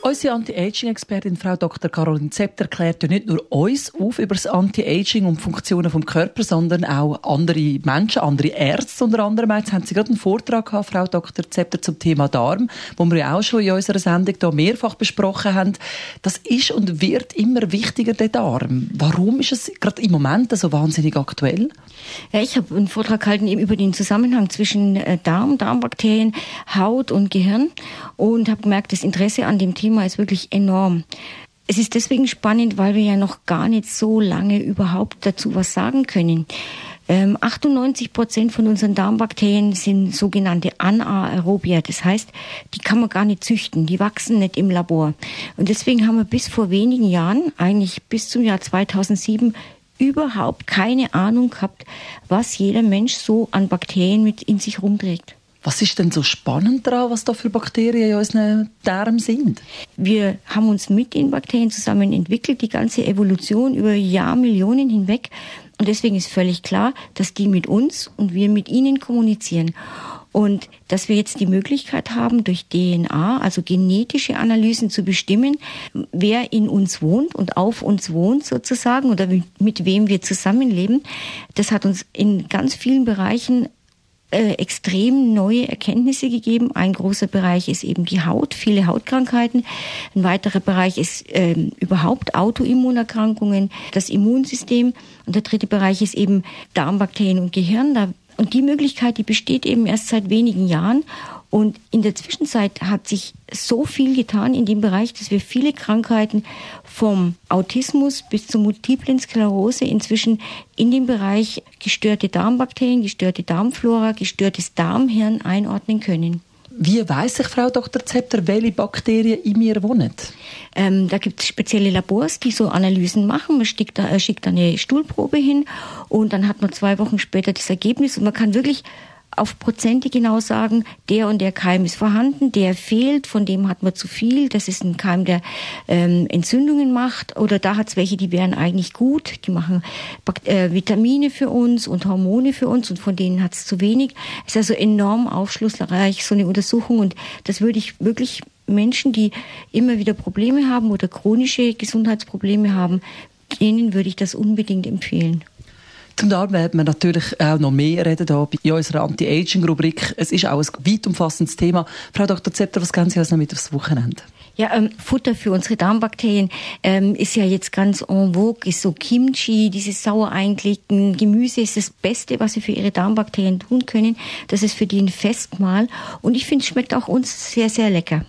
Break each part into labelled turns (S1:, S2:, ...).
S1: Unsere Anti-Aging-Expertin Frau Dr. Caroline Zepter klärt ja nicht nur uns auf über das Anti-Aging und Funktionen vom Körper, sondern auch andere Menschen, andere Ärzte unter anderem. Jetzt haben Sie gerade einen Vortrag gehabt, Frau Dr. Zepter, zum Thema Darm, wo wir ja auch schon in unserer Sendung hier mehrfach besprochen haben. Das ist und wird immer wichtiger, der Darm. Warum ist es gerade im Moment so wahnsinnig aktuell?
S2: Ja, ich habe einen Vortrag gehalten eben über den Zusammenhang zwischen äh, Darm, Darmbakterien, Haut und Gehirn und habe gemerkt, das Interesse an dem Thema Thema ist wirklich enorm. Es ist deswegen spannend, weil wir ja noch gar nicht so lange überhaupt dazu was sagen können. Ähm, 98 Prozent von unseren Darmbakterien sind sogenannte Anaerobia. Das heißt, die kann man gar nicht züchten. Die wachsen nicht im Labor. Und deswegen haben wir bis vor wenigen Jahren, eigentlich bis zum Jahr 2007, überhaupt keine Ahnung gehabt, was jeder Mensch so an Bakterien mit in sich rumträgt.
S1: Was ist denn so spannend daran, was da für Bakterien in unseren Darm sind?
S2: Wir haben uns mit den Bakterien zusammen entwickelt, die ganze Evolution über Jahrmillionen hinweg. Und deswegen ist völlig klar, dass die mit uns und wir mit ihnen kommunizieren. Und dass wir jetzt die Möglichkeit haben, durch DNA, also genetische Analysen zu bestimmen, wer in uns wohnt und auf uns wohnt sozusagen oder mit wem wir zusammenleben, das hat uns in ganz vielen Bereichen äh, extrem neue Erkenntnisse gegeben. Ein großer Bereich ist eben die Haut, viele Hautkrankheiten. Ein weiterer Bereich ist ähm, überhaupt Autoimmunerkrankungen, das Immunsystem. Und der dritte Bereich ist eben Darmbakterien und Gehirn. Und die Möglichkeit, die besteht eben erst seit wenigen Jahren. Und in der Zwischenzeit hat sich so viel getan in dem Bereich, dass wir viele Krankheiten vom Autismus bis zur multiplen Sklerose inzwischen in den Bereich gestörte Darmbakterien, gestörte Darmflora, gestörtes Darmhirn einordnen können.
S1: Wie weiß ich, Frau Dr. Zepter, welche Bakterien in mir wohnen?
S2: Ähm, da gibt es spezielle Labors, die so Analysen machen. Man schickt, da, äh, schickt eine Stuhlprobe hin und dann hat man zwei Wochen später das Ergebnis und man kann wirklich auf Prozente genau sagen, der und der Keim ist vorhanden, der fehlt, von dem hat man zu viel, das ist ein Keim, der ähm, Entzündungen macht oder da hat es welche, die wären eigentlich gut, die machen äh, Vitamine für uns und Hormone für uns und von denen hat es zu wenig. Es ist also enorm aufschlussreich, so eine Untersuchung und das würde ich wirklich Menschen, die immer wieder Probleme haben oder chronische Gesundheitsprobleme haben, denen würde ich das unbedingt empfehlen.
S1: Zum Darm werden wir natürlich auch noch mehr reden hier in unserer Anti-Aging-Rubrik. Es ist auch ein weit umfassendes Thema. Frau Dr. Zepter, was geben Sie uns noch mit aufs Wochenende?
S2: Ja, ähm, Futter für unsere Darmbakterien ähm, ist ja jetzt ganz en vogue, ist so Kimchi, dieses sauer eingelegten Gemüse ist das Beste, was sie für ihre Darmbakterien tun können. Das ist für die ein Festmahl und ich finde, es schmeckt auch uns sehr, sehr lecker.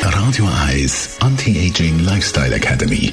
S3: Radio Eyes Anti-Aging Lifestyle Academy.